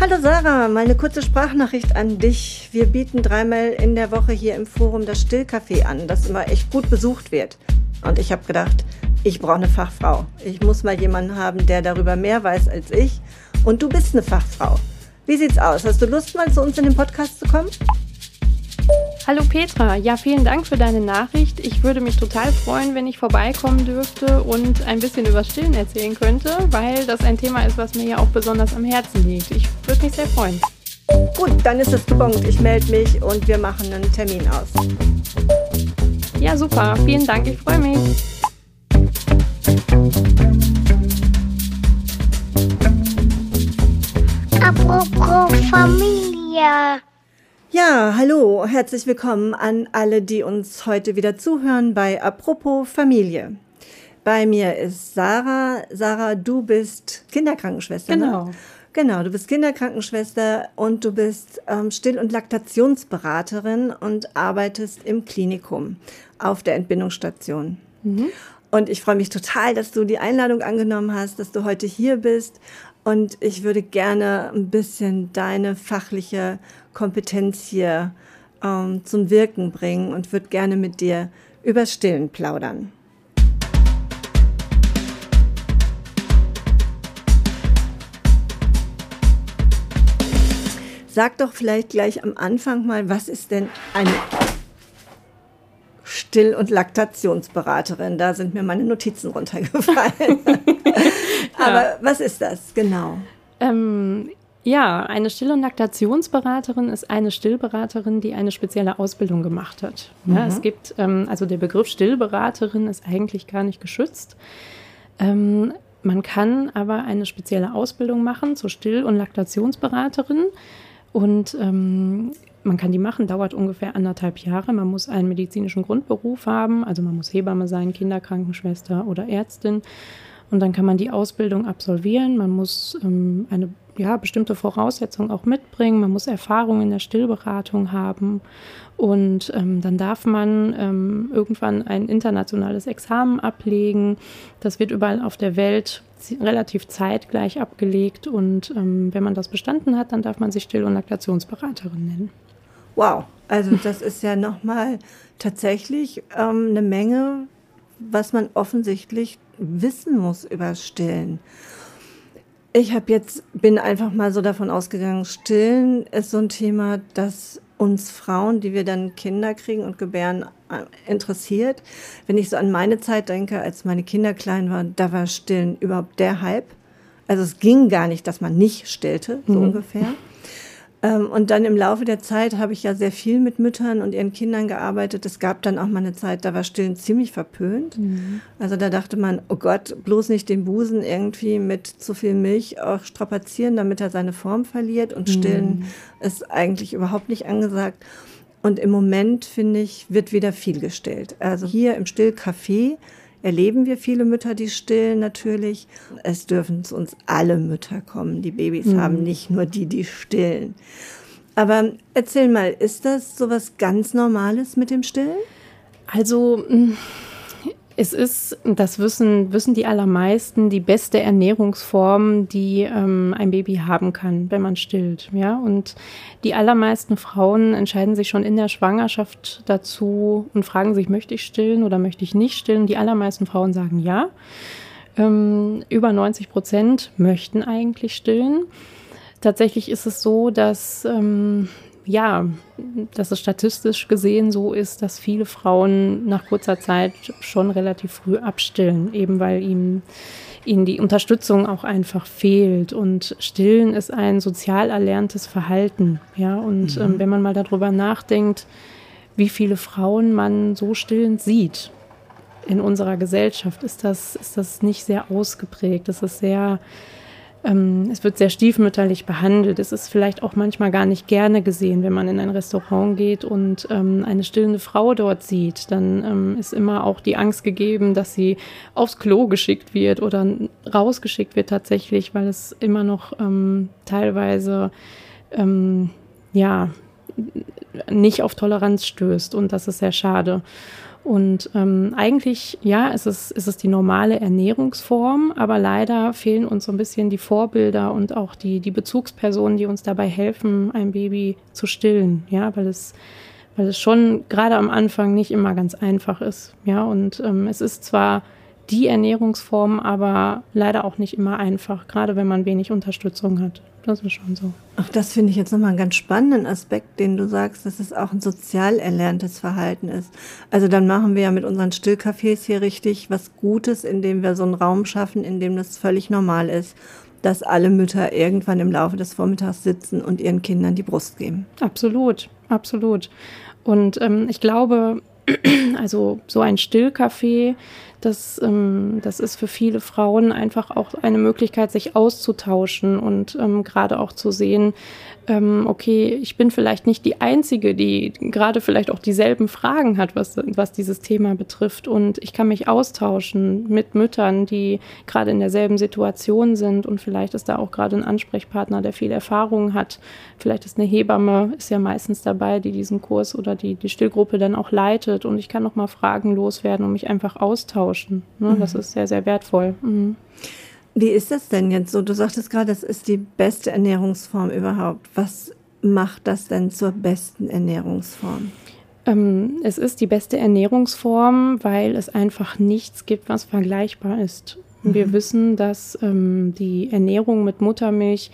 Hallo Sarah, mal eine kurze Sprachnachricht an dich. Wir bieten dreimal in der Woche hier im Forum das Stillcafé an, das immer echt gut besucht wird. Und ich habe gedacht, ich brauche eine Fachfrau. Ich muss mal jemanden haben, der darüber mehr weiß als ich. Und du bist eine Fachfrau. Wie sieht's aus? Hast du Lust, mal zu uns in den Podcast zu kommen? Hallo Petra, ja, vielen Dank für deine Nachricht. Ich würde mich total freuen, wenn ich vorbeikommen dürfte und ein bisschen über Stillen erzählen könnte, weil das ein Thema ist, was mir ja auch besonders am Herzen liegt. Ich würde mich sehr freuen. Gut, dann ist es gebongt. Ich melde mich und wir machen einen Termin aus. Ja, super. Vielen Dank. Ich freue mich. Apropos Familie. Ja, hallo, herzlich willkommen an alle, die uns heute wieder zuhören bei Apropos Familie. Bei mir ist Sarah. Sarah, du bist Kinderkrankenschwester. Ne? Genau. Ne? Genau, du bist Kinderkrankenschwester und du bist ähm, Still- und Laktationsberaterin und arbeitest im Klinikum auf der Entbindungsstation. Mhm. Und ich freue mich total, dass du die Einladung angenommen hast, dass du heute hier bist. Und ich würde gerne ein bisschen deine fachliche Kompetenz hier ähm, zum Wirken bringen und würde gerne mit dir über Stillen plaudern. Sag doch vielleicht gleich am Anfang mal, was ist denn eine Still- und Laktationsberaterin? Da sind mir meine Notizen runtergefallen. Aber was ist das genau? Ähm, ja, eine Still- und Laktationsberaterin ist eine Stillberaterin, die eine spezielle Ausbildung gemacht hat. Ja, mhm. Es gibt, ähm, also der Begriff Stillberaterin ist eigentlich gar nicht geschützt. Ähm, man kann aber eine spezielle Ausbildung machen zur Still- und Laktationsberaterin. Und ähm, man kann die machen, dauert ungefähr anderthalb Jahre. Man muss einen medizinischen Grundberuf haben, also man muss Hebamme sein, Kinderkrankenschwester oder Ärztin. Und dann kann man die Ausbildung absolvieren. Man muss ähm, eine ja, bestimmte Voraussetzungen auch mitbringen. Man muss Erfahrung in der Stillberatung haben. Und ähm, dann darf man ähm, irgendwann ein internationales Examen ablegen. Das wird überall auf der Welt relativ zeitgleich abgelegt. Und ähm, wenn man das bestanden hat, dann darf man sich Still- und Laktationsberaterin nennen. Wow, also das ist ja nochmal tatsächlich ähm, eine Menge, was man offensichtlich wissen muss über Stillen. Ich habe jetzt bin einfach mal so davon ausgegangen, Stillen ist so ein Thema, das uns Frauen, die wir dann Kinder kriegen und gebären, äh, interessiert. Wenn ich so an meine Zeit denke, als meine Kinder klein waren, da war Stillen überhaupt der Hype. Also es ging gar nicht, dass man nicht stillte, so mhm. ungefähr. Ähm, und dann im Laufe der Zeit habe ich ja sehr viel mit Müttern und ihren Kindern gearbeitet. Es gab dann auch mal eine Zeit, da war Stillen ziemlich verpönt. Mhm. Also da dachte man, oh Gott, bloß nicht den Busen irgendwie mit zu viel Milch auch strapazieren, damit er seine Form verliert. Und Stillen mhm. ist eigentlich überhaupt nicht angesagt. Und im Moment, finde ich, wird wieder viel gestillt. Also hier im Stillcafé erleben wir viele Mütter, die stillen natürlich. Es dürfen zu uns alle Mütter kommen, die Babys mhm. haben, nicht nur die, die stillen. Aber erzähl mal, ist das sowas ganz Normales mit dem Stillen? Also mm, es ist, das wissen, wissen die allermeisten, die beste Ernährungsform, die ähm, ein Baby haben kann, wenn man stillt. Ja? Und die allermeisten Frauen entscheiden sich schon in der Schwangerschaft dazu und fragen sich, möchte ich stillen oder möchte ich nicht stillen? Die allermeisten Frauen sagen ja. Ähm, über 90 Prozent möchten eigentlich stillen. Tatsächlich ist es so, dass ähm, ja, dass es statistisch gesehen so ist, dass viele Frauen nach kurzer Zeit schon relativ früh abstillen, eben weil ihnen, ihnen die Unterstützung auch einfach fehlt. Und Stillen ist ein sozial erlerntes Verhalten. Ja, und mhm. ähm, wenn man mal darüber nachdenkt, wie viele Frauen man so stillend sieht in unserer Gesellschaft, ist das, ist das nicht sehr ausgeprägt. Das ist sehr ähm, es wird sehr stiefmütterlich behandelt. Es ist vielleicht auch manchmal gar nicht gerne gesehen, wenn man in ein Restaurant geht und ähm, eine stillende Frau dort sieht. Dann ähm, ist immer auch die Angst gegeben, dass sie aufs Klo geschickt wird oder rausgeschickt wird tatsächlich, weil es immer noch ähm, teilweise ähm, ja nicht auf Toleranz stößt und das ist sehr schade. Und ähm, eigentlich, ja, ist es, ist es die normale Ernährungsform, aber leider fehlen uns so ein bisschen die Vorbilder und auch die, die Bezugspersonen, die uns dabei helfen, ein Baby zu stillen, ja, weil es, weil es schon gerade am Anfang nicht immer ganz einfach ist, ja, und ähm, es ist zwar die Ernährungsform, aber leider auch nicht immer einfach, gerade wenn man wenig Unterstützung hat. Das ist schon so. Ach, das finde ich jetzt nochmal einen ganz spannenden Aspekt, den du sagst, dass es auch ein sozial erlerntes Verhalten ist. Also dann machen wir ja mit unseren Stillcafés hier richtig was Gutes, indem wir so einen Raum schaffen, in dem das völlig normal ist, dass alle Mütter irgendwann im Laufe des Vormittags sitzen und ihren Kindern die Brust geben. Absolut, absolut. Und ähm, ich glaube, also so ein Stillcafé, das, ähm, das ist für viele Frauen einfach auch eine Möglichkeit, sich auszutauschen und ähm, gerade auch zu sehen, ähm, okay, ich bin vielleicht nicht die Einzige, die gerade vielleicht auch dieselben Fragen hat, was, was dieses Thema betrifft. Und ich kann mich austauschen mit Müttern, die gerade in derselben Situation sind. Und vielleicht ist da auch gerade ein Ansprechpartner, der viel Erfahrung hat. Vielleicht ist eine Hebamme, ist ja meistens dabei, die diesen Kurs oder die, die Stillgruppe dann auch leitet. Und ich kann noch mal Fragen loswerden und mich einfach austauschen. Ne? Mhm. Das ist sehr, sehr wertvoll. Mhm. Wie ist das denn jetzt so? Du sagtest gerade, das ist die beste Ernährungsform überhaupt. Was macht das denn zur besten Ernährungsform? Ähm, es ist die beste Ernährungsform, weil es einfach nichts gibt, was vergleichbar ist. Mhm. Wir wissen, dass ähm, die Ernährung mit Muttermilch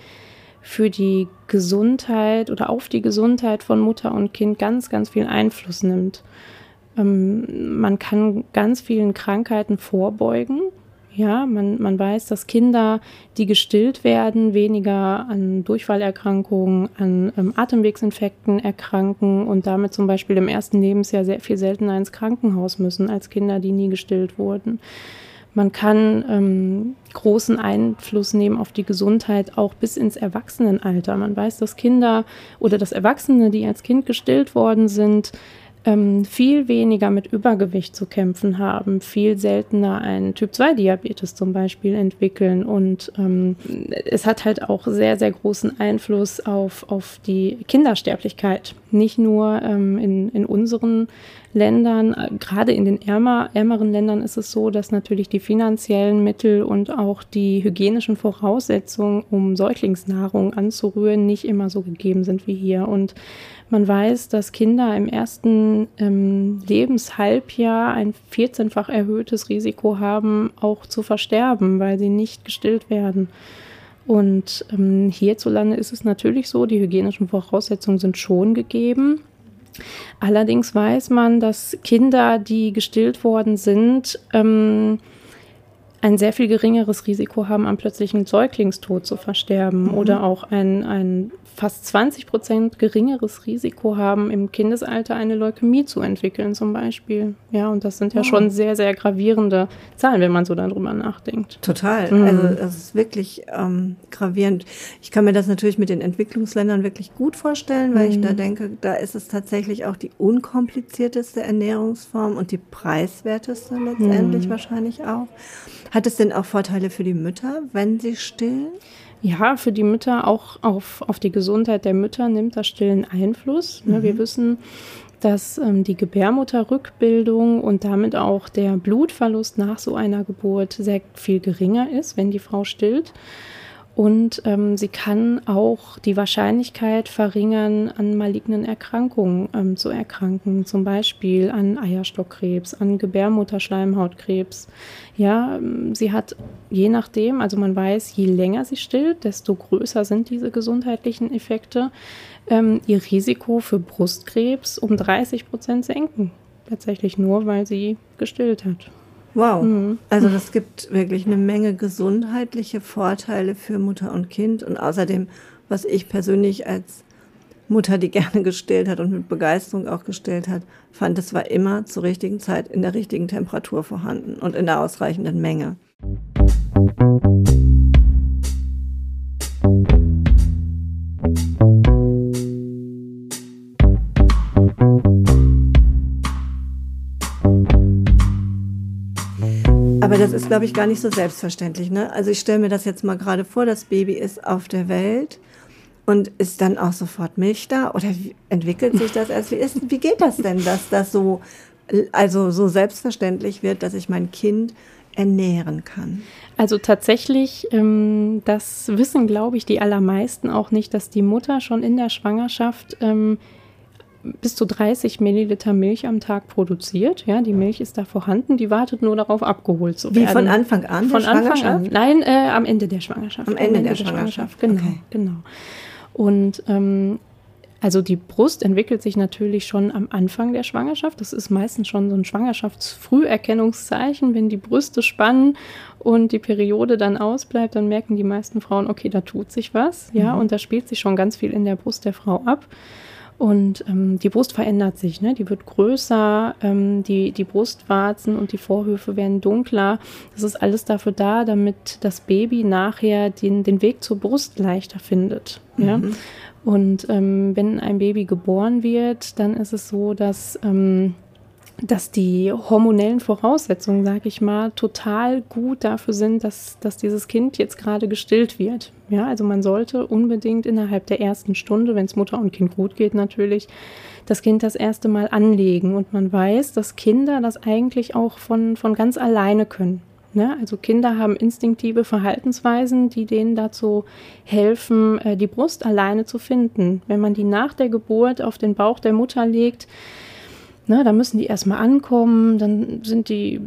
für die Gesundheit oder auf die Gesundheit von Mutter und Kind ganz, ganz viel Einfluss nimmt. Ähm, man kann ganz vielen Krankheiten vorbeugen ja, man, man weiß, dass Kinder, die gestillt werden, weniger an Durchfallerkrankungen, an ähm, Atemwegsinfekten erkranken und damit zum Beispiel im ersten Lebensjahr sehr viel seltener ins Krankenhaus müssen als Kinder, die nie gestillt wurden. Man kann ähm, großen Einfluss nehmen auf die Gesundheit auch bis ins Erwachsenenalter. Man weiß, dass Kinder oder dass Erwachsene, die als Kind gestillt worden sind, ähm, viel weniger mit Übergewicht zu kämpfen haben, viel seltener einen Typ-2-Diabetes zum Beispiel entwickeln. Und ähm, es hat halt auch sehr, sehr großen Einfluss auf, auf die Kindersterblichkeit. Nicht nur ähm, in, in unseren Ländern, gerade in den ärmer, ärmeren Ländern ist es so, dass natürlich die finanziellen Mittel und auch die hygienischen Voraussetzungen, um Säuglingsnahrung anzurühren, nicht immer so gegeben sind wie hier. Und man weiß, dass Kinder im ersten ähm, Lebenshalbjahr ein 14-fach erhöhtes Risiko haben, auch zu versterben, weil sie nicht gestillt werden. Und ähm, hierzulande ist es natürlich so, die hygienischen Voraussetzungen sind schon gegeben. Allerdings weiß man, dass Kinder, die gestillt worden sind, ähm, ein sehr viel geringeres Risiko haben, am plötzlichen Säuglingstod zu versterben mhm. oder auch ein, ein fast 20 Prozent geringeres Risiko haben, im Kindesalter eine Leukämie zu entwickeln, zum Beispiel. Ja, und das sind ja oh. schon sehr, sehr gravierende Zahlen, wenn man so darüber nachdenkt. Total. Mhm. Also, das ist wirklich ähm, gravierend. Ich kann mir das natürlich mit den Entwicklungsländern wirklich gut vorstellen, weil mhm. ich da denke, da ist es tatsächlich auch die unkomplizierteste Ernährungsform und die preiswerteste letztendlich mhm. wahrscheinlich auch. Hat es denn auch Vorteile für die Mütter, wenn sie stillen? Ja, für die Mütter auch auf, auf die Gesundheit der Mütter nimmt das Stillen Einfluss. Mhm. Wir wissen, dass ähm, die Gebärmutterrückbildung und damit auch der Blutverlust nach so einer Geburt sehr viel geringer ist, wenn die Frau stillt. Und ähm, sie kann auch die Wahrscheinlichkeit verringern, an malignen Erkrankungen ähm, zu erkranken, zum Beispiel an Eierstockkrebs, an Gebärmutterschleimhautkrebs. Ja, ähm, sie hat je nachdem, also man weiß, je länger sie stillt, desto größer sind diese gesundheitlichen Effekte, ähm, ihr Risiko für Brustkrebs um 30 Prozent senken. Tatsächlich nur, weil sie gestillt hat. Wow. Mhm. Also das gibt wirklich eine Menge gesundheitliche Vorteile für Mutter und Kind und außerdem, was ich persönlich als Mutter, die gerne gestillt hat und mit Begeisterung auch gestillt hat, fand, es war immer zur richtigen Zeit in der richtigen Temperatur vorhanden und in der ausreichenden Menge. Aber das ist, glaube ich, gar nicht so selbstverständlich. Ne? Also ich stelle mir das jetzt mal gerade vor, das Baby ist auf der Welt und ist dann auch sofort Milch da? Oder wie entwickelt sich das erst? Wie, ist, wie geht das denn, dass das so also so selbstverständlich wird, dass ich mein Kind ernähren kann. Also tatsächlich, ähm, das wissen, glaube ich, die allermeisten auch nicht, dass die Mutter schon in der Schwangerschaft ähm, bis zu 30 Milliliter Milch am Tag produziert. Ja, die Milch ist da vorhanden, die wartet nur darauf, abgeholt zu werden. Wie von Anfang an? Von Anfang an. Nein, äh, am Ende der Schwangerschaft. Am Ende, am Ende der, der, Schwangerschaft. Schwangerschaft. Genau, okay. genau. Und ähm, also die Brust entwickelt sich natürlich schon am Anfang der Schwangerschaft. Das ist meistens schon so ein Schwangerschaftsfrüherkennungszeichen. Wenn die Brüste spannen und die Periode dann ausbleibt, dann merken die meisten Frauen, okay, da tut sich was. Ja, mhm. und da spielt sich schon ganz viel in der Brust der Frau ab. Und ähm, die Brust verändert sich, ne? die wird größer, ähm, die, die Brustwarzen und die Vorhöfe werden dunkler. Das ist alles dafür da, damit das Baby nachher den, den Weg zur Brust leichter findet. Mhm. Ja? Und ähm, wenn ein Baby geboren wird, dann ist es so, dass, ähm, dass die hormonellen Voraussetzungen, sage ich mal, total gut dafür sind, dass, dass dieses Kind jetzt gerade gestillt wird. Ja, also man sollte unbedingt innerhalb der ersten Stunde, wenn es Mutter und Kind gut geht natürlich, das Kind das erste Mal anlegen. Und man weiß, dass Kinder das eigentlich auch von, von ganz alleine können. Ne? Also Kinder haben instinktive Verhaltensweisen, die denen dazu helfen, äh, die Brust alleine zu finden. Wenn man die nach der Geburt auf den Bauch der Mutter legt, Ne, da müssen die erstmal ankommen, dann sind die,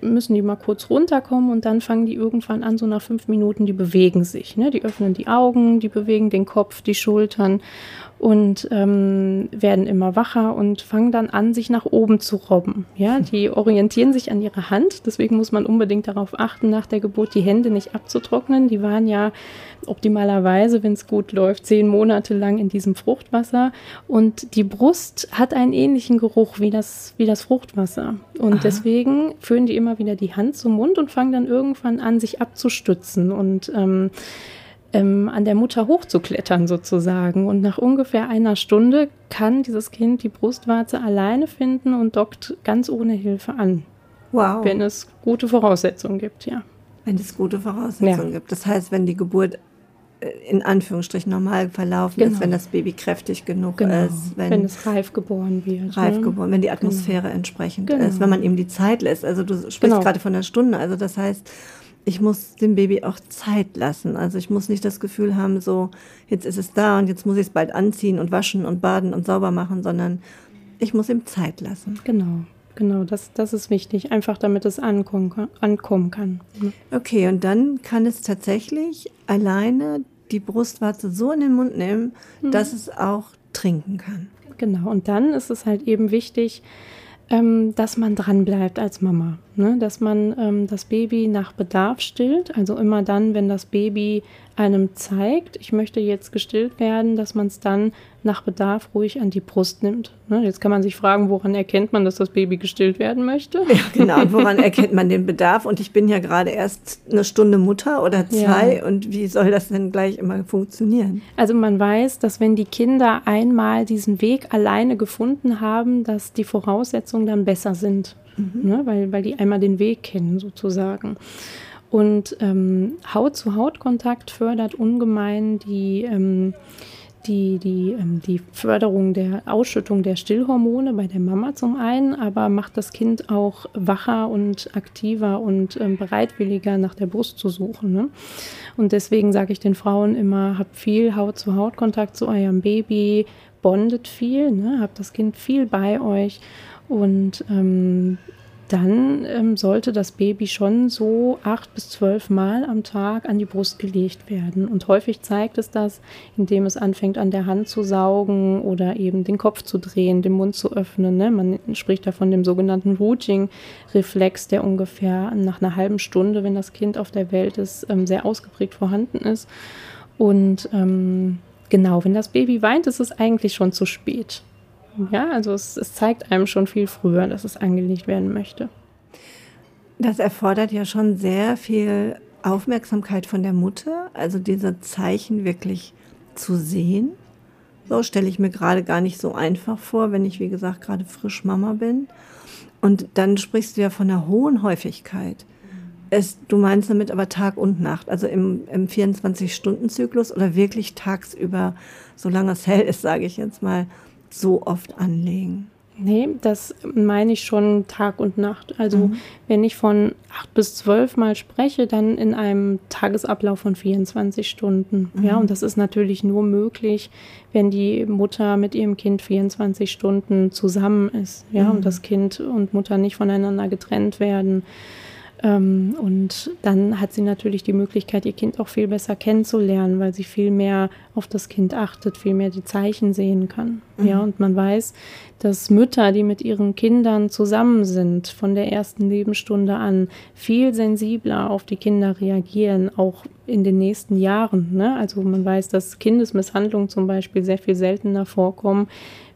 müssen die mal kurz runterkommen und dann fangen die irgendwann an, so nach fünf Minuten, die bewegen sich. Ne? Die öffnen die Augen, die bewegen den Kopf, die Schultern und ähm, werden immer wacher und fangen dann an, sich nach oben zu robben. Ja, die orientieren sich an ihre Hand, deswegen muss man unbedingt darauf achten, nach der Geburt die Hände nicht abzutrocknen. Die waren ja optimalerweise, wenn es gut läuft, zehn Monate lang in diesem Fruchtwasser und die Brust hat einen ähnlichen Geruch wie das, wie das Fruchtwasser. Und Aha. deswegen führen die immer wieder die Hand zum Mund und fangen dann irgendwann an, sich abzustützen und ähm, ähm, an der Mutter hochzuklettern sozusagen. Und nach ungefähr einer Stunde kann dieses Kind die Brustwarze alleine finden und dockt ganz ohne Hilfe an. Wow. Wenn es gute Voraussetzungen gibt, ja. Wenn es gute Voraussetzungen ja. gibt. Das heißt, wenn die Geburt äh, in Anführungsstrichen normal verlaufen genau. ist, wenn das Baby kräftig genug genau. ist. Wenn, wenn, es reif geboren wird. Reif ne? geboren, wenn die Atmosphäre genau. entsprechend genau. ist, wenn man ihm die Zeit lässt. Also du sprichst genau. gerade von der Stunde. Also das heißt, ich muss dem Baby auch Zeit lassen. Also ich muss nicht das Gefühl haben, so jetzt ist es da und jetzt muss ich es bald anziehen und waschen und baden und sauber machen, sondern ich muss ihm Zeit lassen. Genau. Genau, das, das ist wichtig, einfach damit es ankommen, ankommen kann. Okay, und dann kann es tatsächlich alleine die Brustwarze so in den Mund nehmen, mhm. dass es auch trinken kann. Genau, und dann ist es halt eben wichtig, ähm, dass man dran bleibt als Mama, ne? dass man ähm, das Baby nach Bedarf stillt, also immer dann, wenn das Baby einem zeigt, ich möchte jetzt gestillt werden, dass man es dann nach Bedarf ruhig an die Brust nimmt. Ne? Jetzt kann man sich fragen, woran erkennt man, dass das Baby gestillt werden möchte? Ja, genau. Und woran erkennt man den Bedarf? Und ich bin ja gerade erst eine Stunde Mutter oder zwei. Ja. Und wie soll das denn gleich immer funktionieren? Also man weiß, dass wenn die Kinder einmal diesen Weg alleine gefunden haben, dass die Voraussetzungen dann besser sind. Mhm. Ne? Weil, weil die einmal den Weg kennen sozusagen. Und ähm, Haut-zu-Haut-Kontakt fördert ungemein die, ähm, die, die, ähm, die Förderung der Ausschüttung der Stillhormone bei der Mama zum einen, aber macht das Kind auch wacher und aktiver und ähm, bereitwilliger nach der Brust zu suchen. Ne? Und deswegen sage ich den Frauen immer, habt viel Haut-zu-Haut-Kontakt zu eurem Baby, bondet viel, ne? habt das Kind viel bei euch und ähm, dann ähm, sollte das Baby schon so acht bis zwölf Mal am Tag an die Brust gelegt werden. Und häufig zeigt es das, indem es anfängt, an der Hand zu saugen oder eben den Kopf zu drehen, den Mund zu öffnen. Ne? Man spricht da von dem sogenannten Routing-Reflex, der ungefähr nach einer halben Stunde, wenn das Kind auf der Welt ist, ähm, sehr ausgeprägt vorhanden ist. Und ähm, genau, wenn das Baby weint, ist es eigentlich schon zu spät. Ja, also es, es zeigt einem schon viel früher, dass es angelegt werden möchte. Das erfordert ja schon sehr viel Aufmerksamkeit von der Mutter, also diese Zeichen wirklich zu sehen. So stelle ich mir gerade gar nicht so einfach vor, wenn ich, wie gesagt, gerade frisch Mama bin. Und dann sprichst du ja von einer hohen Häufigkeit. Es, du meinst damit aber Tag und Nacht, also im, im 24-Stunden-Zyklus oder wirklich tagsüber, solange es hell ist, sage ich jetzt mal, so oft anlegen. Nee, das meine ich schon Tag und Nacht. Also mhm. wenn ich von acht bis zwölf Mal spreche, dann in einem Tagesablauf von 24 Stunden. Mhm. Ja, und das ist natürlich nur möglich, wenn die Mutter mit ihrem Kind 24 Stunden zusammen ist. Ja, mhm. und das Kind und Mutter nicht voneinander getrennt werden. Ähm, und dann hat sie natürlich die Möglichkeit, ihr Kind auch viel besser kennenzulernen, weil sie viel mehr auf das Kind achtet, viel mehr die Zeichen sehen kann. Mhm. Ja, und man weiß, dass Mütter, die mit ihren Kindern zusammen sind, von der ersten Lebensstunde an viel sensibler auf die Kinder reagieren, auch in den nächsten Jahren. Ne? Also man weiß, dass Kindesmisshandlungen zum Beispiel sehr viel seltener vorkommen,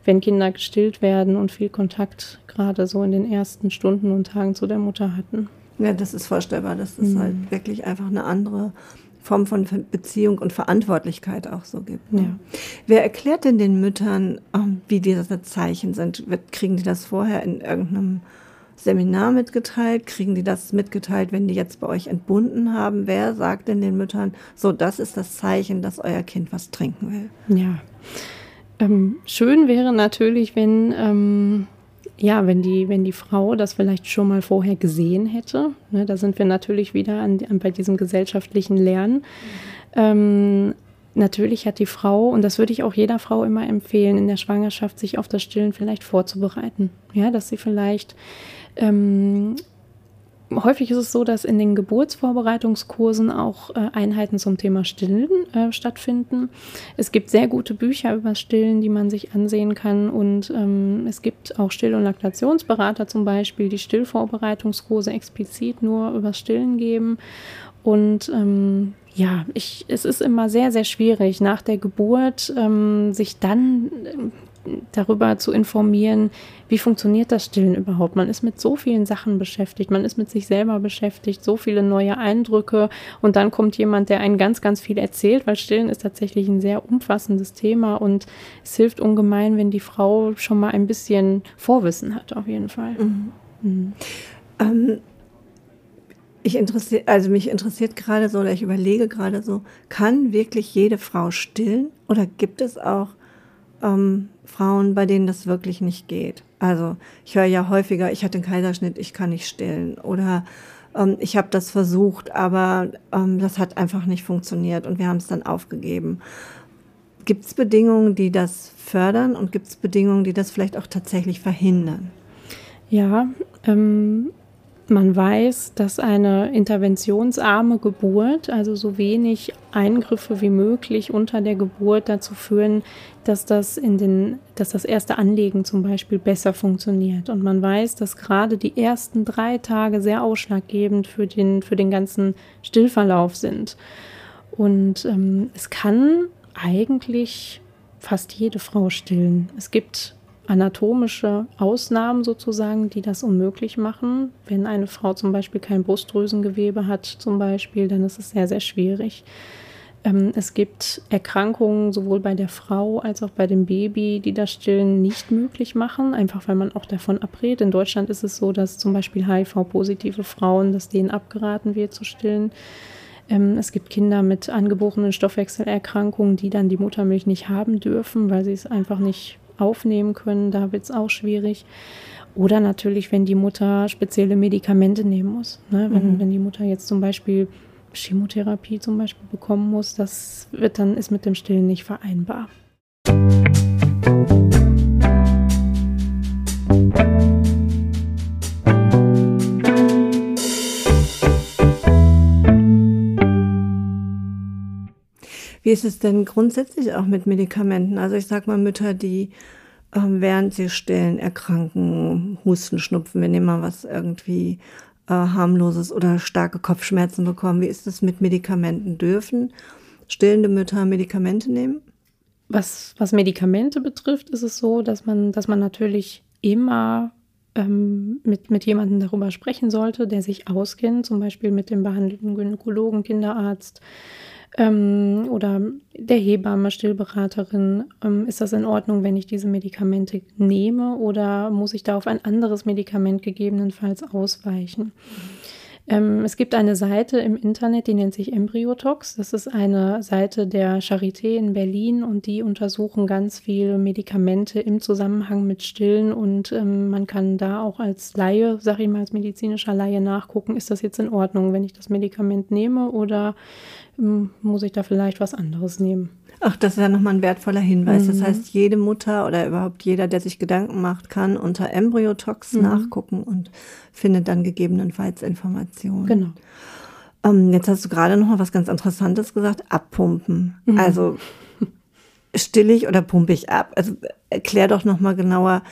wenn Kinder gestillt werden und viel Kontakt gerade so in den ersten Stunden und Tagen zu der Mutter hatten. Ja, das ist vorstellbar. Das ist mhm. halt wirklich einfach eine andere Form von Beziehung und Verantwortlichkeit auch so gibt. Ne? Ja. Wer erklärt denn den Müttern, ähm, wie diese Zeichen sind? Kriegen die das vorher in irgendeinem Seminar mitgeteilt? Kriegen die das mitgeteilt, wenn die jetzt bei euch entbunden haben? Wer sagt denn den Müttern, so, das ist das Zeichen, dass euer Kind was trinken will? Ja. Ähm, schön wäre natürlich, wenn ähm, ja, wenn die, wenn die Frau das vielleicht schon mal vorher gesehen hätte, ne, da sind wir natürlich wieder an, an bei diesem gesellschaftlichen Lernen. Ähm, natürlich hat die Frau, und das würde ich auch jeder Frau immer empfehlen, in der Schwangerschaft sich auf das Stillen vielleicht vorzubereiten. Ja, dass sie vielleicht ähm, häufig ist es so, dass in den Geburtsvorbereitungskursen auch äh, Einheiten zum Thema Stillen äh, stattfinden. Es gibt sehr gute Bücher über Stillen, die man sich ansehen kann. Und ähm, es gibt auch Still- und Laktationsberater zum Beispiel, die Stillvorbereitungskurse explizit nur über Stillen geben. Und ähm, ja, ich, es ist immer sehr, sehr schwierig, nach der Geburt ähm, sich dann darüber zu informieren, wie funktioniert das Stillen überhaupt. Man ist mit so vielen Sachen beschäftigt, man ist mit sich selber beschäftigt, so viele neue Eindrücke und dann kommt jemand, der einen ganz, ganz viel erzählt, weil Stillen ist tatsächlich ein sehr umfassendes Thema und es hilft ungemein, wenn die Frau schon mal ein bisschen Vorwissen hat, auf jeden Fall. Mhm. Mhm. Ähm, ich interessiert, also mich interessiert gerade so, oder ich überlege gerade so, kann wirklich jede Frau stillen oder gibt es auch ähm, Frauen, bei denen das wirklich nicht geht. Also ich höre ja häufiger, ich hatte einen Kaiserschnitt, ich kann nicht stillen. Oder ähm, ich habe das versucht, aber ähm, das hat einfach nicht funktioniert und wir haben es dann aufgegeben. Gibt es Bedingungen, die das fördern und gibt es Bedingungen, die das vielleicht auch tatsächlich verhindern? Ja, ähm, man weiß, dass eine interventionsarme Geburt, also so wenig Eingriffe wie möglich unter der Geburt dazu führen, dass das in den, dass das erste Anlegen zum Beispiel besser funktioniert. Und man weiß, dass gerade die ersten drei Tage sehr ausschlaggebend für den, für den ganzen Stillverlauf sind. Und ähm, es kann eigentlich fast jede Frau stillen. Es gibt anatomische Ausnahmen sozusagen, die das unmöglich machen. Wenn eine Frau zum Beispiel kein Brustdrüsengewebe hat, zum Beispiel, dann ist es sehr, sehr schwierig. Ähm, es gibt Erkrankungen sowohl bei der Frau als auch bei dem Baby, die das Stillen nicht möglich machen, einfach weil man auch davon abrät. In Deutschland ist es so, dass zum Beispiel HIV-positive Frauen, dass denen abgeraten wird zu stillen. Ähm, es gibt Kinder mit angeborenen Stoffwechselerkrankungen, die dann die Muttermilch nicht haben dürfen, weil sie es einfach nicht aufnehmen können, da wird es auch schwierig. Oder natürlich, wenn die Mutter spezielle Medikamente nehmen muss. Ne? Wenn, mhm. wenn die Mutter jetzt zum Beispiel Chemotherapie zum Beispiel bekommen muss, das wird dann ist mit dem Stillen nicht vereinbar. Wie ist es denn grundsätzlich auch mit Medikamenten? Also ich sage mal Mütter, die ähm, während sie stillen erkranken, Husten, Schnupfen, nehmen mal was irgendwie äh, harmloses oder starke Kopfschmerzen bekommen. Wie ist es mit Medikamenten? Dürfen stillende Mütter Medikamente nehmen? Was, was Medikamente betrifft, ist es so, dass man, dass man natürlich immer ähm, mit, mit jemandem darüber sprechen sollte, der sich auskennt, zum Beispiel mit dem behandelnden Gynäkologen, Kinderarzt, ähm, oder der Hebamme, Stillberaterin, ähm, ist das in Ordnung, wenn ich diese Medikamente nehme oder muss ich da auf ein anderes Medikament gegebenenfalls ausweichen? Ähm, es gibt eine Seite im Internet, die nennt sich Embryotox. Das ist eine Seite der Charité in Berlin und die untersuchen ganz viele Medikamente im Zusammenhang mit Stillen und ähm, man kann da auch als Laie, sag ich mal als medizinischer Laie nachgucken, ist das jetzt in Ordnung, wenn ich das Medikament nehme oder ähm, muss ich da vielleicht was anderes nehmen? Ach, das ist ja nochmal ein wertvoller Hinweis. Mhm. Das heißt, jede Mutter oder überhaupt jeder, der sich Gedanken macht, kann unter Embryotox mhm. nachgucken und findet dann gegebenenfalls Informationen. Genau. Ähm, jetzt hast du gerade noch mal was ganz Interessantes gesagt, abpumpen. Mhm. Also still ich oder pumpe ich ab? Also erklär doch noch mal genauer,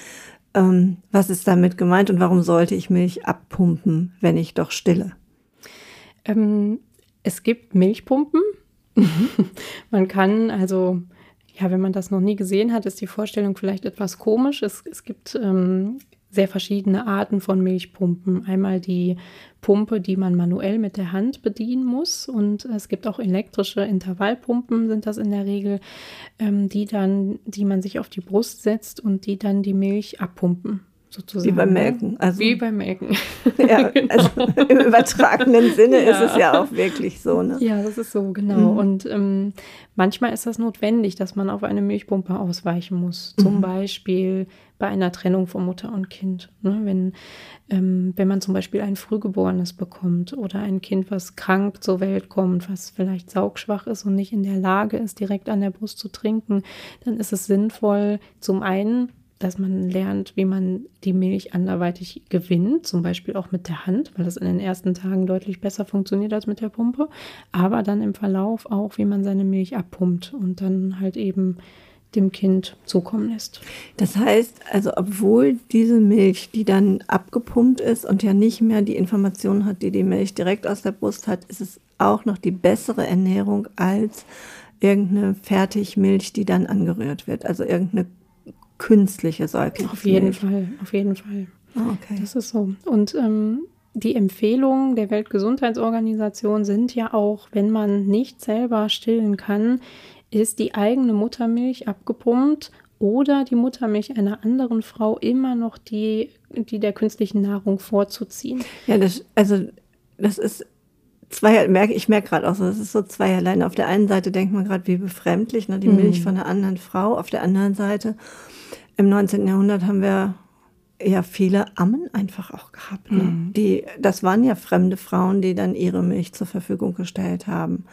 ähm, was ist damit gemeint und warum sollte ich Milch abpumpen, wenn ich doch stille? Ähm, es gibt Milchpumpen, man kann also, ja, wenn man das noch nie gesehen hat, ist die Vorstellung vielleicht etwas komisch. Es, es gibt ähm, sehr verschiedene Arten von Milchpumpen. Einmal die Pumpe, die man manuell mit der Hand bedienen muss. Und es gibt auch elektrische Intervallpumpen, sind das in der Regel, ähm, die dann, die man sich auf die Brust setzt und die dann die Milch abpumpen sozusagen. Wie beim Melken. Also, Wie beim Melken. Ja, genau. also im übertragenen Sinne ja. ist es ja auch wirklich so. Ne? Ja, das ist so, genau. Mhm. Und ähm, manchmal ist das notwendig, dass man auf eine Milchpumpe ausweichen muss. Zum mhm. Beispiel bei einer Trennung von Mutter und Kind. Ne? Wenn, ähm, wenn man zum Beispiel ein Frühgeborenes bekommt oder ein Kind, was krank zur Welt kommt, was vielleicht saugschwach ist und nicht in der Lage ist, direkt an der Brust zu trinken, dann ist es sinnvoll, zum einen dass man lernt, wie man die Milch anderweitig gewinnt, zum Beispiel auch mit der Hand, weil das in den ersten Tagen deutlich besser funktioniert als mit der Pumpe, aber dann im Verlauf auch, wie man seine Milch abpumpt und dann halt eben dem Kind zukommen lässt. Das heißt, also obwohl diese Milch, die dann abgepumpt ist und ja nicht mehr die Information hat, die die Milch direkt aus der Brust hat, ist es auch noch die bessere Ernährung als irgendeine Fertigmilch, die dann angerührt wird, also irgendeine künstliche Säuglingsmilch. Auf jeden Fall, auf jeden Fall. Ah, okay. Das ist so. Und ähm, die Empfehlungen der Weltgesundheitsorganisation sind ja auch, wenn man nicht selber stillen kann, ist die eigene Muttermilch abgepumpt oder die Muttermilch einer anderen Frau immer noch die, die der künstlichen Nahrung vorzuziehen. Ja, das, also das ist zwei, merke ich merke gerade auch so, das ist so zweierlei. Auf der einen Seite denkt man gerade, wie befremdlich, ne, die Milch mhm. von einer anderen Frau. Auf der anderen Seite im 19. Jahrhundert haben wir ja viele Ammen einfach auch gehabt. Ne? Mhm. Die, das waren ja fremde Frauen, die dann ihre Milch zur Verfügung gestellt haben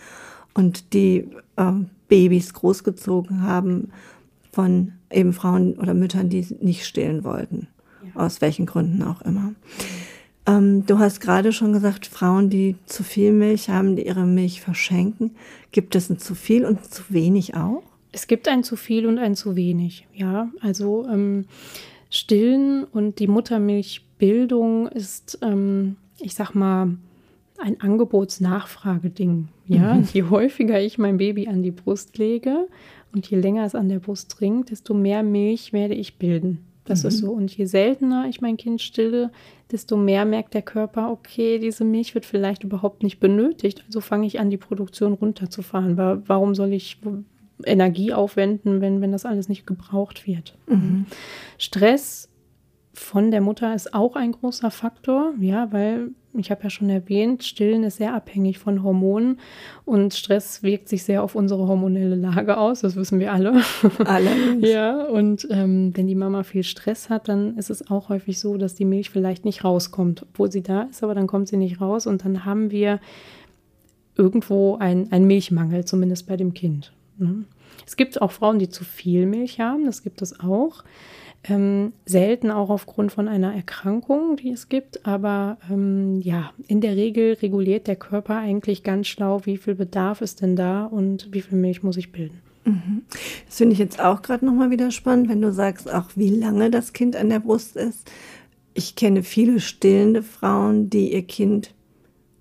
und die äh, Babys großgezogen haben von eben Frauen oder Müttern, die nicht stillen wollten. Ja. Aus welchen Gründen auch immer. Ähm, du hast gerade schon gesagt, Frauen, die zu viel Milch haben, die ihre Milch verschenken. Gibt es ein zu viel und zu wenig auch? Es gibt ein zu viel und ein zu wenig, ja. Also ähm, Stillen und die Muttermilchbildung ist, ähm, ich sag mal, ein Angebotsnachfrageding. Ja, mhm. je häufiger ich mein Baby an die Brust lege und je länger es an der Brust trinkt, desto mehr Milch werde ich bilden. Das mhm. ist so. Und je seltener ich mein Kind stille, desto mehr merkt der Körper, okay, diese Milch wird vielleicht überhaupt nicht benötigt. Also fange ich an, die Produktion runterzufahren. Warum soll ich Energie aufwenden, wenn, wenn das alles nicht gebraucht wird. Mhm. Stress von der Mutter ist auch ein großer Faktor, ja, weil ich habe ja schon erwähnt, Stillen ist sehr abhängig von Hormonen und Stress wirkt sich sehr auf unsere hormonelle Lage aus, das wissen wir alle. Alle. ja, und ähm, wenn die Mama viel Stress hat, dann ist es auch häufig so, dass die Milch vielleicht nicht rauskommt, obwohl sie da ist, aber dann kommt sie nicht raus und dann haben wir irgendwo einen Milchmangel, zumindest bei dem Kind. Ne? Es gibt auch Frauen, die zu viel Milch haben, das gibt es auch. Ähm, selten auch aufgrund von einer Erkrankung, die es gibt, aber ähm, ja, in der Regel reguliert der Körper eigentlich ganz schlau, wie viel Bedarf ist denn da und wie viel Milch muss ich bilden. Mhm. Das finde ich jetzt auch gerade nochmal wieder spannend, wenn du sagst, auch wie lange das Kind an der Brust ist. Ich kenne viele stillende Frauen, die ihr Kind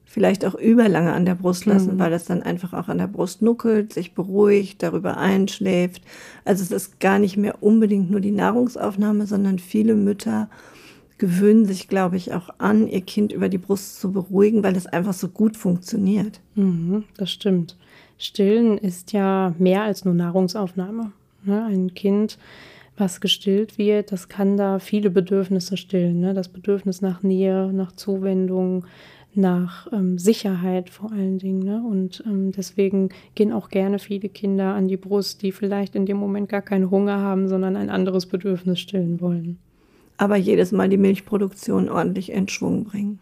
vielleicht auch überlange an der Brust lassen, mhm. weil das dann einfach auch an der Brust nuckelt, sich beruhigt, darüber einschläft. Also es ist gar nicht mehr unbedingt nur die Nahrungsaufnahme, sondern viele Mütter gewöhnen sich, glaube ich, auch an, ihr Kind über die Brust zu beruhigen, weil es einfach so gut funktioniert. Mhm, das stimmt. Stillen ist ja mehr als nur Nahrungsaufnahme. Ne? Ein Kind, was gestillt wird, das kann da viele Bedürfnisse stillen. Ne? Das Bedürfnis nach Nähe, nach Zuwendung, nach ähm, Sicherheit vor allen Dingen. Ne? Und ähm, deswegen gehen auch gerne viele Kinder an die Brust, die vielleicht in dem Moment gar keinen Hunger haben, sondern ein anderes Bedürfnis stillen wollen. Aber jedes Mal die Milchproduktion ordentlich in Schwung bringen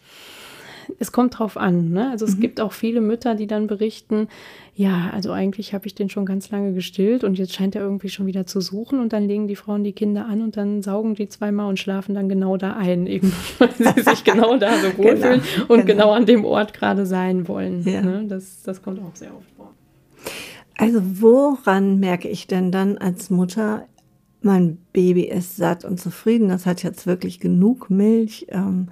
es kommt drauf an. Ne? Also es mhm. gibt auch viele Mütter, die dann berichten, ja, also eigentlich habe ich den schon ganz lange gestillt und jetzt scheint er irgendwie schon wieder zu suchen und dann legen die Frauen die Kinder an und dann saugen die zweimal und schlafen dann genau da ein, eben, weil sie sich genau da so wohlfühlen genau, und genau. genau. an dem Ort gerade sein wollen. Ja. Ne? Das, das kommt auch sehr oft vor. Also woran merke ich denn dann als Mutter, mein Baby ist satt und zufrieden, das hat jetzt wirklich genug Milch? Ähm,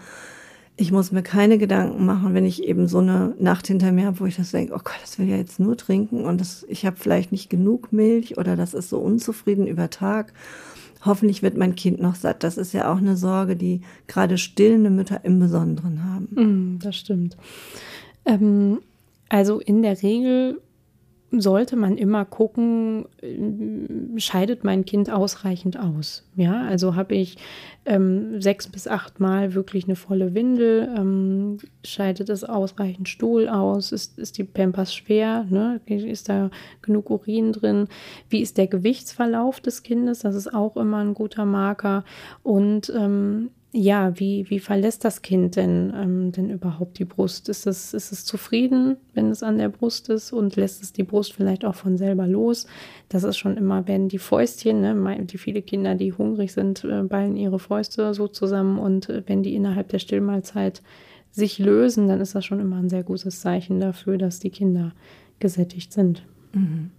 ich muss mir keine Gedanken machen, wenn ich eben so eine Nacht hinter mir habe, wo ich das denke, oh Gott, das will ja jetzt nur trinken und das, ich habe vielleicht nicht genug Milch oder das ist so unzufrieden über Tag. Hoffentlich wird mein Kind noch satt. Das ist ja auch eine Sorge, die gerade stillende Mütter im Besonderen haben. Mm, das stimmt. Ähm, also in der Regel sollte man immer gucken, äh, scheidet mein Kind ausreichend aus. Ja, also habe ich ähm, sechs bis acht Mal wirklich eine volle Windel, ähm, scheidet es ausreichend Stuhl aus, ist, ist die Pampers schwer, ne? ist da genug Urin drin, wie ist der Gewichtsverlauf des Kindes, das ist auch immer ein guter Marker. Und ähm, ja, wie, wie verlässt das Kind denn, ähm, denn überhaupt die Brust? Ist es, ist es zufrieden, wenn es an der Brust ist und lässt es die Brust vielleicht auch von selber los? Das ist schon immer, wenn die Fäustchen, ne, die viele Kinder, die hungrig sind, äh, ballen ihre Fäuste so zusammen und äh, wenn die innerhalb der Stillmahlzeit sich lösen, dann ist das schon immer ein sehr gutes Zeichen dafür, dass die Kinder gesättigt sind. Mhm.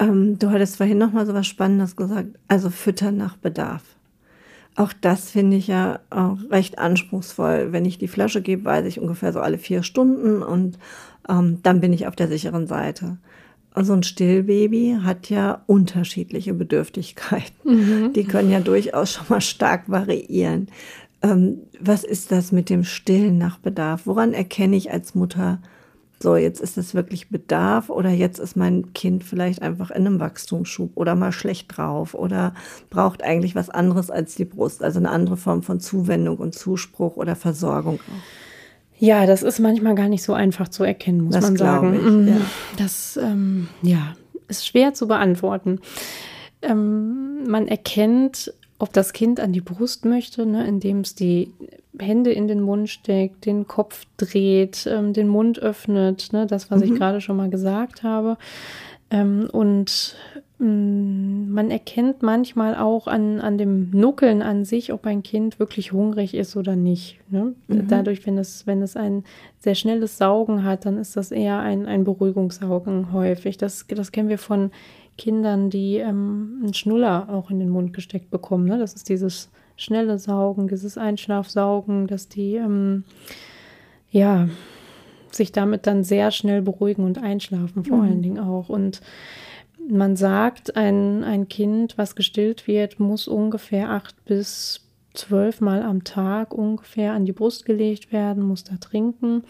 Ähm, du hattest vorhin noch mal so was Spannendes gesagt, also füttern nach Bedarf. Auch das finde ich ja auch recht anspruchsvoll. Wenn ich die Flasche gebe, weiß ich ungefähr so alle vier Stunden und ähm, dann bin ich auf der sicheren Seite. Also ein Stillbaby hat ja unterschiedliche Bedürftigkeiten. Mhm. Die können ja durchaus schon mal stark variieren. Ähm, was ist das mit dem Stillen nach Bedarf? Woran erkenne ich als Mutter, so, jetzt ist es wirklich Bedarf oder jetzt ist mein Kind vielleicht einfach in einem Wachstumsschub oder mal schlecht drauf oder braucht eigentlich was anderes als die Brust, also eine andere Form von Zuwendung und Zuspruch oder Versorgung Ja, das ist manchmal gar nicht so einfach zu erkennen, muss das man sagen. Ich, mm, ja. Das ähm, ja, ist schwer zu beantworten. Ähm, man erkennt ob das Kind an die Brust möchte, ne, indem es die Hände in den Mund steckt, den Kopf dreht, ähm, den Mund öffnet, ne, das, was mhm. ich gerade schon mal gesagt habe. Ähm, und mh, mm, man erkennt manchmal auch an, an dem Nuckeln an sich, ob ein Kind wirklich hungrig ist oder nicht. Ne? Mhm. Dadurch, wenn es, wenn es ein sehr schnelles Saugen hat, dann ist das eher ein, ein Beruhigungssaugen häufig. Das, das kennen wir von Kindern, die ähm, einen Schnuller auch in den Mund gesteckt bekommen. Ne? Das ist dieses schnelle Saugen, dieses Einschlafsaugen, dass die ähm, ja sich damit dann sehr schnell beruhigen und einschlafen, vor mhm. allen Dingen auch. Und man sagt, ein, ein Kind, was gestillt wird, muss ungefähr acht bis zwölfmal am Tag ungefähr an die Brust gelegt werden, muss da trinken.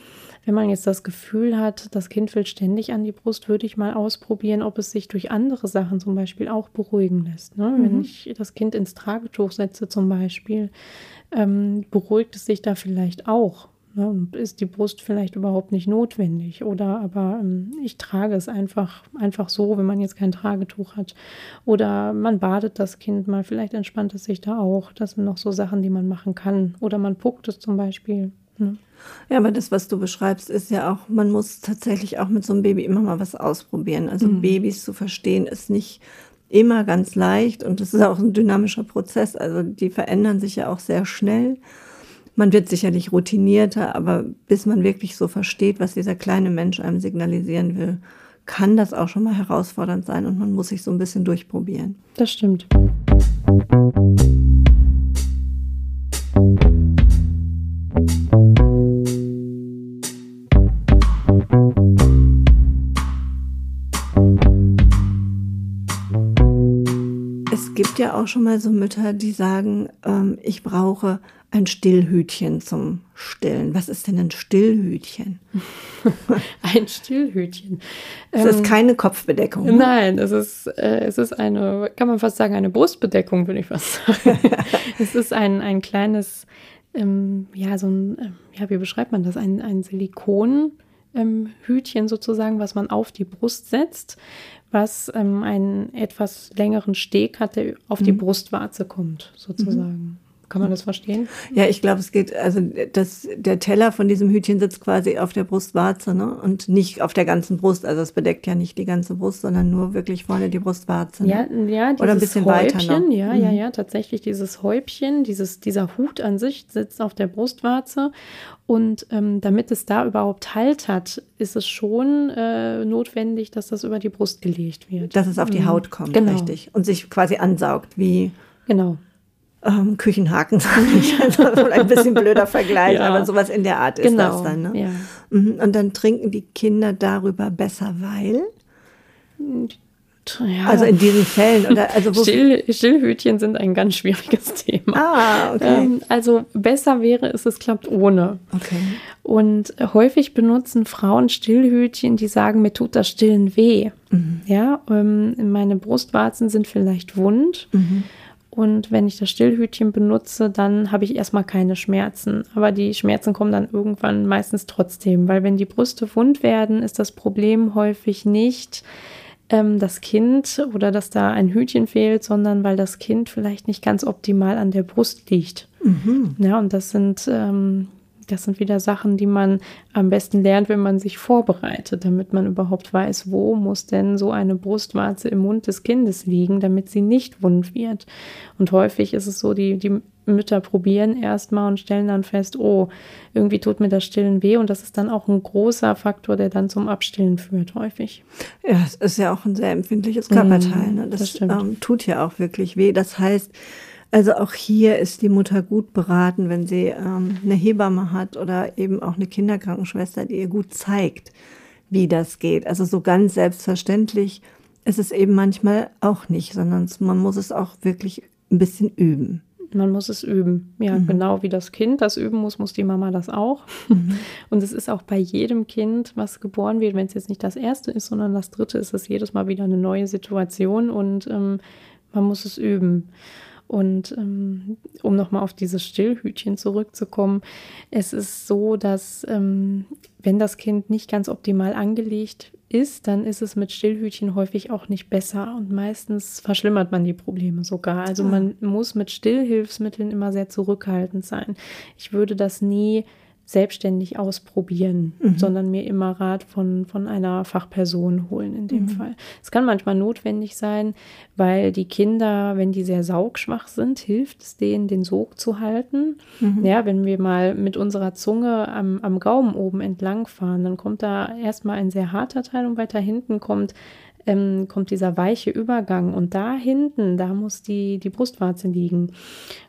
Wenn man jetzt das Gefühl hat, das Kind will ständig an die Brust, würde ich mal ausprobieren, ob es sich durch andere Sachen zum Beispiel auch beruhigen lässt. Ne? Mhm. Wenn ich das Kind ins Tragetuch setze zum Beispiel, ähm, beruhigt es sich da vielleicht auch. Ne? Ist die Brust vielleicht überhaupt nicht notwendig? Oder aber ähm, ich trage es einfach, einfach so, wenn man jetzt kein Tragetuch hat. Oder man badet das Kind mal, vielleicht entspannt es sich da auch. Das sind noch so Sachen, die man machen kann. Oder man puckt es zum Beispiel. Ne? Ja, aber das, was du beschreibst, ist ja auch, man muss tatsächlich auch mit so einem Baby immer mal was ausprobieren. Also mhm. Babys zu verstehen ist nicht immer ganz leicht und es ist auch ein dynamischer Prozess. Also die verändern sich ja auch sehr schnell. Man wird sicherlich routinierter, aber bis man wirklich so versteht, was dieser kleine Mensch einem signalisieren will, kann das auch schon mal herausfordernd sein und man muss sich so ein bisschen durchprobieren. Das stimmt. gibt ja auch schon mal so Mütter, die sagen, ähm, ich brauche ein Stillhütchen zum Stillen. Was ist denn ein Stillhütchen? ein Stillhütchen. Es ist ähm, keine Kopfbedeckung. Ne? Nein, es ist, äh, es ist eine, kann man fast sagen, eine Brustbedeckung, würde ich fast sagen. es ist ein, ein kleines ähm, ja, so ein, ähm, ja, wie beschreibt man das? Ein, ein Silikonhütchen ähm, sozusagen, was man auf die Brust setzt, was ähm, einen etwas längeren Steg hat, der auf die mhm. Brustwarze kommt, sozusagen. Kann man das verstehen? Ja, ich glaube, es geht, also das, der Teller von diesem Hütchen sitzt quasi auf der Brustwarze ne? und nicht auf der ganzen Brust. Also es bedeckt ja nicht die ganze Brust, sondern nur wirklich vorne die Brustwarze. Ne? Ja, ja, Oder ein bisschen Häubchen, weiter noch. Ja, mhm. ja, ja, tatsächlich dieses Häubchen, dieses, dieser Hut an sich sitzt auf der Brustwarze. Und ähm, damit es da überhaupt Halt hat, ist es schon äh, notwendig, dass das über die Brust gelegt wird. Dass es auf die mhm. Haut kommt, genau. richtig. Und sich quasi ansaugt, wie. Genau ähm, Küchenhaken, sage ich. Also ein bisschen blöder Vergleich, ja. aber sowas in der Art ist genau. das dann. Ne? Ja. Mhm. Und dann trinken die Kinder darüber besser, weil? Ja. Also in diesen Fällen oder also Still, Stillhütchen sind ein ganz schwieriges Thema. Ah, okay. Ähm, also besser wäre es, es klappt ohne. Okay. Und häufig benutzen Frauen Stillhütchen, die sagen, mir tut das Stillen weh. Mhm. Ja, ähm, meine Brustwarzen sind vielleicht wund. Mhm. Und wenn ich das Stillhütchen benutze, dann habe ich erstmal keine Schmerzen. Aber die Schmerzen kommen dann irgendwann meistens trotzdem, weil wenn die Brüste wund werden, ist das Problem häufig nicht ähm, das Kind oder dass da ein Hütchen fehlt, sondern weil das Kind vielleicht nicht ganz optimal an der Brust liegt. Mhm. Ja, und das sind ähm, das sind wieder Sachen, die man am besten lernt, wenn man sich vorbereitet, damit man überhaupt weiß, wo muss denn so eine Brustwarze im Mund des Kindes liegen, damit sie nicht wund wird. Und häufig ist es so, die, die Mütter probieren erstmal und stellen dann fest, oh, irgendwie tut mir das Stillen weh. Und das ist dann auch ein großer Faktor, der dann zum Abstillen führt, häufig. Ja, es ist ja auch ein sehr empfindliches Körperteil. Ne? Das, das ähm, tut ja auch wirklich weh. Das heißt, also auch hier ist die Mutter gut beraten, wenn sie ähm, eine Hebamme hat oder eben auch eine Kinderkrankenschwester, die ihr gut zeigt, wie das geht. Also so ganz selbstverständlich ist es eben manchmal auch nicht, sondern man muss es auch wirklich ein bisschen üben. Man muss es üben. Ja, mhm. genau wie das Kind das üben muss, muss die Mama das auch. Mhm. Und es ist auch bei jedem Kind, was geboren wird, wenn es jetzt nicht das erste ist, sondern das dritte, ist es jedes Mal wieder eine neue Situation und ähm, man muss es üben. Und ähm, um nochmal auf dieses Stillhütchen zurückzukommen, es ist so, dass ähm, wenn das Kind nicht ganz optimal angelegt ist, dann ist es mit Stillhütchen häufig auch nicht besser und meistens verschlimmert man die Probleme sogar. Also man muss mit Stillhilfsmitteln immer sehr zurückhaltend sein. Ich würde das nie selbstständig ausprobieren, mhm. sondern mir immer Rat von, von einer Fachperson holen in dem mhm. Fall. Es kann manchmal notwendig sein, weil die Kinder, wenn die sehr saugschwach sind, hilft es denen, den Sog zu halten. Mhm. Ja, wenn wir mal mit unserer Zunge am, am Gaumen oben entlang fahren, dann kommt da erstmal ein sehr harter Teil und weiter hinten kommt ähm, kommt dieser weiche Übergang und da hinten, da muss die, die Brustwarze liegen.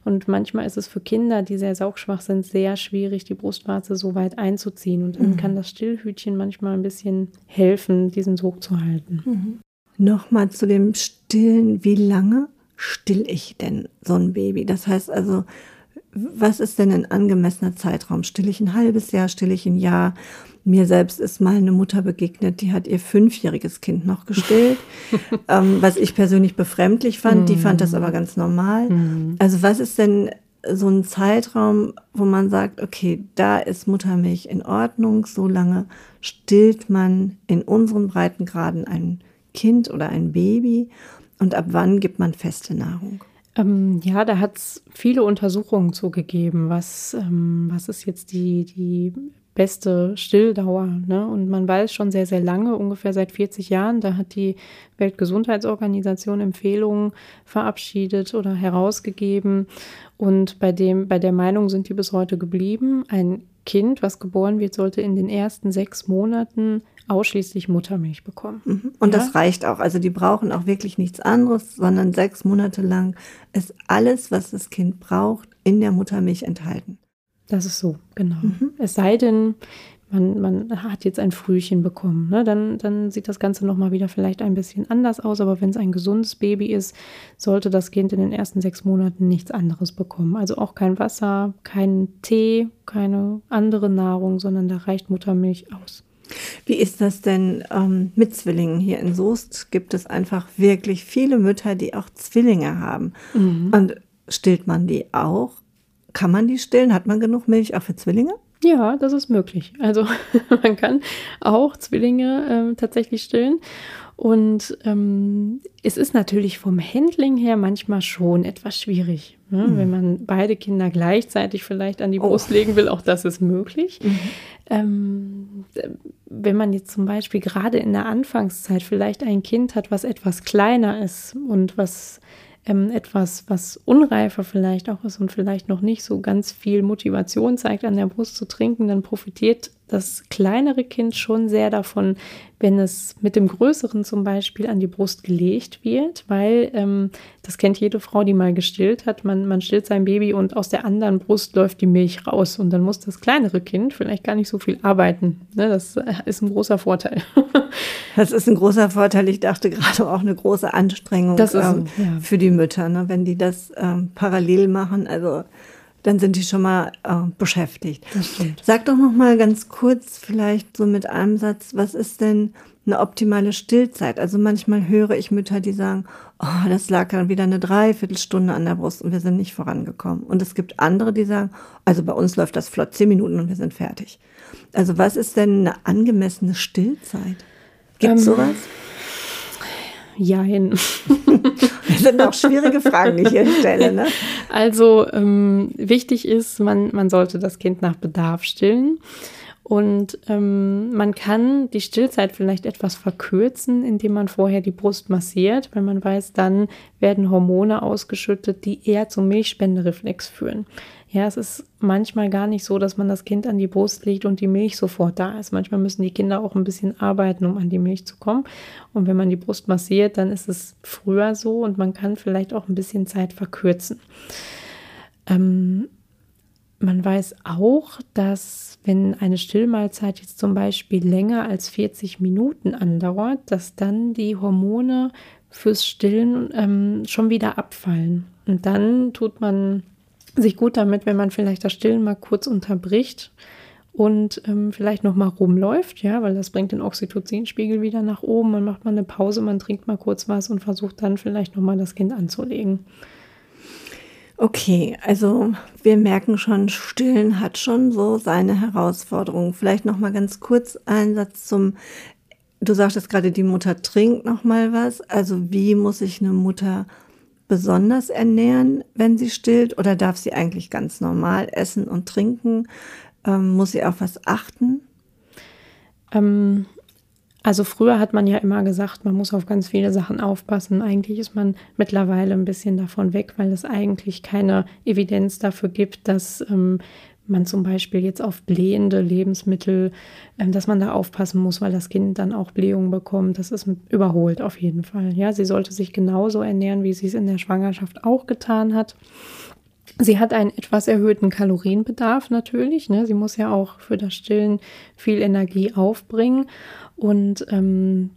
Und manchmal ist es für Kinder, die sehr saugschwach sind, sehr schwierig, die Brustwarze so weit einzuziehen. Und dann mhm. kann das Stillhütchen manchmal ein bisschen helfen, diesen Sog zu halten. Mhm. Nochmal zu dem Stillen. Wie lange still ich denn so ein Baby? Das heißt also, was ist denn ein angemessener Zeitraum? Still ich ein halbes Jahr, still ich ein Jahr? Mir selbst ist mal eine Mutter begegnet, die hat ihr fünfjähriges Kind noch gestillt, ähm, was ich persönlich befremdlich fand. Mm. Die fand das aber ganz normal. Mm. Also was ist denn so ein Zeitraum, wo man sagt, okay, da ist Muttermilch in Ordnung, so lange stillt man in unseren Breitengraden ein Kind oder ein Baby und ab wann gibt man feste Nahrung? Ähm, ja, da hat es viele Untersuchungen zugegeben, was, ähm, was ist jetzt die, die beste Stilldauer. Ne? Und man weiß schon sehr, sehr lange, ungefähr seit 40 Jahren, da hat die Weltgesundheitsorganisation Empfehlungen verabschiedet oder herausgegeben. Und bei, dem, bei der Meinung sind die bis heute geblieben. Ein Kind, was geboren wird, sollte in den ersten sechs Monaten ausschließlich Muttermilch bekommen. Mhm. Und ja? das reicht auch. Also die brauchen auch wirklich nichts anderes, sondern sechs Monate lang ist alles, was das Kind braucht, in der Muttermilch enthalten. Das ist so, genau. Mhm. Es sei denn, man, man hat jetzt ein Frühchen bekommen, ne? dann, dann sieht das Ganze nochmal wieder vielleicht ein bisschen anders aus. Aber wenn es ein gesundes Baby ist, sollte das Kind in den ersten sechs Monaten nichts anderes bekommen. Also auch kein Wasser, kein Tee, keine andere Nahrung, sondern da reicht Muttermilch aus. Wie ist das denn ähm, mit Zwillingen? Hier in Soest gibt es einfach wirklich viele Mütter, die auch Zwillinge haben. Mhm. Und stillt man die auch kann man die stillen? Hat man genug Milch auch für Zwillinge? Ja, das ist möglich. Also man kann auch Zwillinge äh, tatsächlich stillen. Und ähm, es ist natürlich vom Handling her manchmal schon etwas schwierig. Ne? Mhm. Wenn man beide Kinder gleichzeitig vielleicht an die oh. Brust oh. legen will, auch das ist möglich. Mhm. Ähm, wenn man jetzt zum Beispiel gerade in der Anfangszeit vielleicht ein Kind hat, was etwas kleiner ist und was ähm, etwas, was unreifer vielleicht auch ist und vielleicht noch nicht so ganz viel Motivation zeigt, an der Brust zu trinken, dann profitiert das kleinere Kind schon sehr davon, wenn es mit dem größeren zum Beispiel an die Brust gelegt wird, weil ähm, das kennt jede Frau, die mal gestillt hat. Man, man stillt sein Baby und aus der anderen Brust läuft die Milch raus und dann muss das kleinere Kind vielleicht gar nicht so viel arbeiten. Ne, das äh, ist ein großer Vorteil. das ist ein großer Vorteil. Ich dachte gerade auch eine große Anstrengung ist, ähm, ja. für die Mütter, ne, wenn die das ähm, parallel machen. Also dann sind die schon mal äh, beschäftigt. Sag doch noch mal ganz kurz, vielleicht so mit einem Satz, was ist denn eine optimale Stillzeit? Also manchmal höre ich Mütter, die sagen, oh, das lag dann wieder eine Dreiviertelstunde an der Brust und wir sind nicht vorangekommen. Und es gibt andere, die sagen, also bei uns läuft das flott zehn Minuten und wir sind fertig. Also was ist denn eine angemessene Stillzeit? Gibt es ähm, sowas? Jein. Das sind auch schwierige Fragen, die ich hier stelle. Ne? Also ähm, wichtig ist, man, man sollte das Kind nach Bedarf stillen. Und ähm, man kann die Stillzeit vielleicht etwas verkürzen, indem man vorher die Brust massiert, weil man weiß, dann werden Hormone ausgeschüttet, die eher zum Milchspendereflex führen. Ja, es ist manchmal gar nicht so, dass man das Kind an die Brust legt und die Milch sofort da ist. Manchmal müssen die Kinder auch ein bisschen arbeiten, um an die Milch zu kommen. Und wenn man die Brust massiert, dann ist es früher so und man kann vielleicht auch ein bisschen Zeit verkürzen. Ähm, man weiß auch, dass wenn eine Stillmahlzeit jetzt zum Beispiel länger als 40 Minuten andauert, dass dann die Hormone fürs Stillen ähm, schon wieder abfallen. Und dann tut man sich gut damit, wenn man vielleicht das Stillen mal kurz unterbricht und ähm, vielleicht noch mal rumläuft, ja, weil das bringt den Oxytocinspiegel wieder nach oben. Man macht mal eine Pause, man trinkt mal kurz was und versucht dann vielleicht noch mal das Kind anzulegen. Okay, also wir merken schon, Stillen hat schon so seine Herausforderungen. Vielleicht noch mal ganz kurz ein Satz zum Du sagtest gerade, die Mutter trinkt noch mal was. Also wie muss sich eine Mutter besonders ernähren, wenn sie stillt, oder darf sie eigentlich ganz normal essen und trinken? Ähm, muss sie auf was achten? Ähm, also früher hat man ja immer gesagt, man muss auf ganz viele Sachen aufpassen. Eigentlich ist man mittlerweile ein bisschen davon weg, weil es eigentlich keine Evidenz dafür gibt, dass ähm, man zum Beispiel jetzt auf blähende Lebensmittel, ähm, dass man da aufpassen muss, weil das Kind dann auch Blähungen bekommt. Das ist überholt auf jeden Fall. Ja, sie sollte sich genauso ernähren, wie sie es in der Schwangerschaft auch getan hat. Sie hat einen etwas erhöhten Kalorienbedarf natürlich. Ne? Sie muss ja auch für das Stillen viel Energie aufbringen. Und ähm,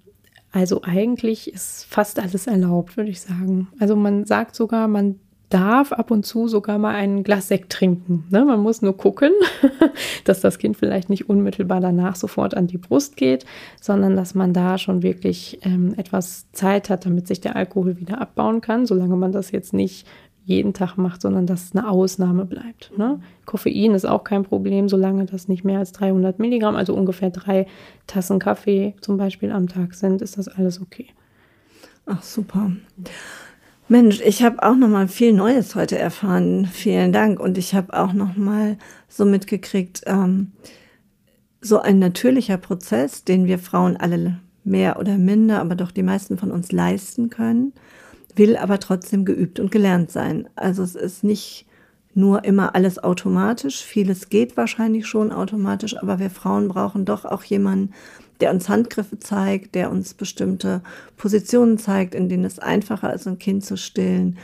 also eigentlich ist fast alles erlaubt, würde ich sagen. Also man sagt sogar, man darf ab und zu sogar mal ein Glas Sekt trinken. Ne? Man muss nur gucken, dass das Kind vielleicht nicht unmittelbar danach sofort an die Brust geht, sondern dass man da schon wirklich ähm, etwas Zeit hat, damit sich der Alkohol wieder abbauen kann, solange man das jetzt nicht jeden Tag macht, sondern dass es eine Ausnahme bleibt. Ne? Koffein ist auch kein Problem, solange das nicht mehr als 300 Milligramm, also ungefähr drei Tassen Kaffee zum Beispiel am Tag sind, ist das alles okay. Ach super. Mensch, ich habe auch noch mal viel Neues heute erfahren. Vielen Dank. Und ich habe auch noch mal so mitgekriegt, ähm, so ein natürlicher Prozess, den wir Frauen alle mehr oder minder, aber doch die meisten von uns leisten können, will aber trotzdem geübt und gelernt sein. Also es ist nicht nur immer alles automatisch. Vieles geht wahrscheinlich schon automatisch, aber wir Frauen brauchen doch auch jemanden, der uns Handgriffe zeigt, der uns bestimmte Positionen zeigt, in denen es einfacher ist, ein Kind zu stillen.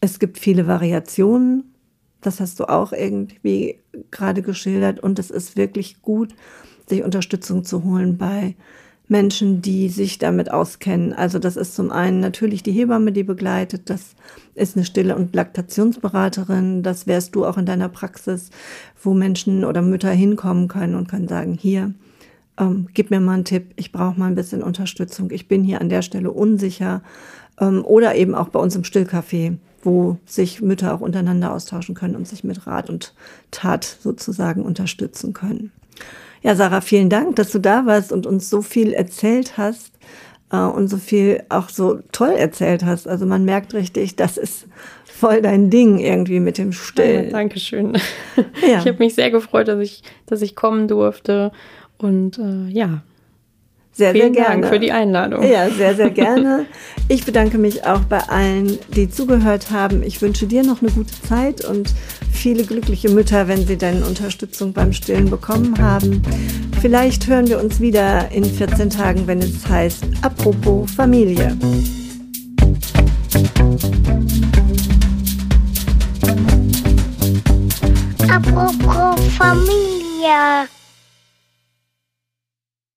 Es gibt viele Variationen. Das hast du auch irgendwie gerade geschildert. Und es ist wirklich gut, sich Unterstützung zu holen bei Menschen, die sich damit auskennen. Also das ist zum einen natürlich die Hebamme, die begleitet. Das ist eine Stille- und Laktationsberaterin. Das wärst du auch in deiner Praxis, wo Menschen oder Mütter hinkommen können und können sagen, hier, ähm, gib mir mal einen Tipp, ich brauche mal ein bisschen Unterstützung, ich bin hier an der Stelle unsicher. Ähm, oder eben auch bei uns im Stillcafé, wo sich Mütter auch untereinander austauschen können und sich mit Rat und Tat sozusagen unterstützen können. Ja, Sarah, vielen Dank, dass du da warst und uns so viel erzählt hast äh, und so viel auch so toll erzählt hast. Also man merkt richtig, das ist voll dein Ding irgendwie mit dem Stillen. Ja, Dankeschön. Ja. Ich habe mich sehr gefreut, dass ich, dass ich kommen durfte. Und äh, ja, sehr, Vielen sehr gerne. Dank für die Einladung. Ja, sehr, sehr gerne. Ich bedanke mich auch bei allen, die zugehört haben. Ich wünsche dir noch eine gute Zeit und viele glückliche Mütter, wenn sie deine Unterstützung beim Stillen bekommen haben. Vielleicht hören wir uns wieder in 14 Tagen, wenn es heißt Apropos Familie. Apropos Familie.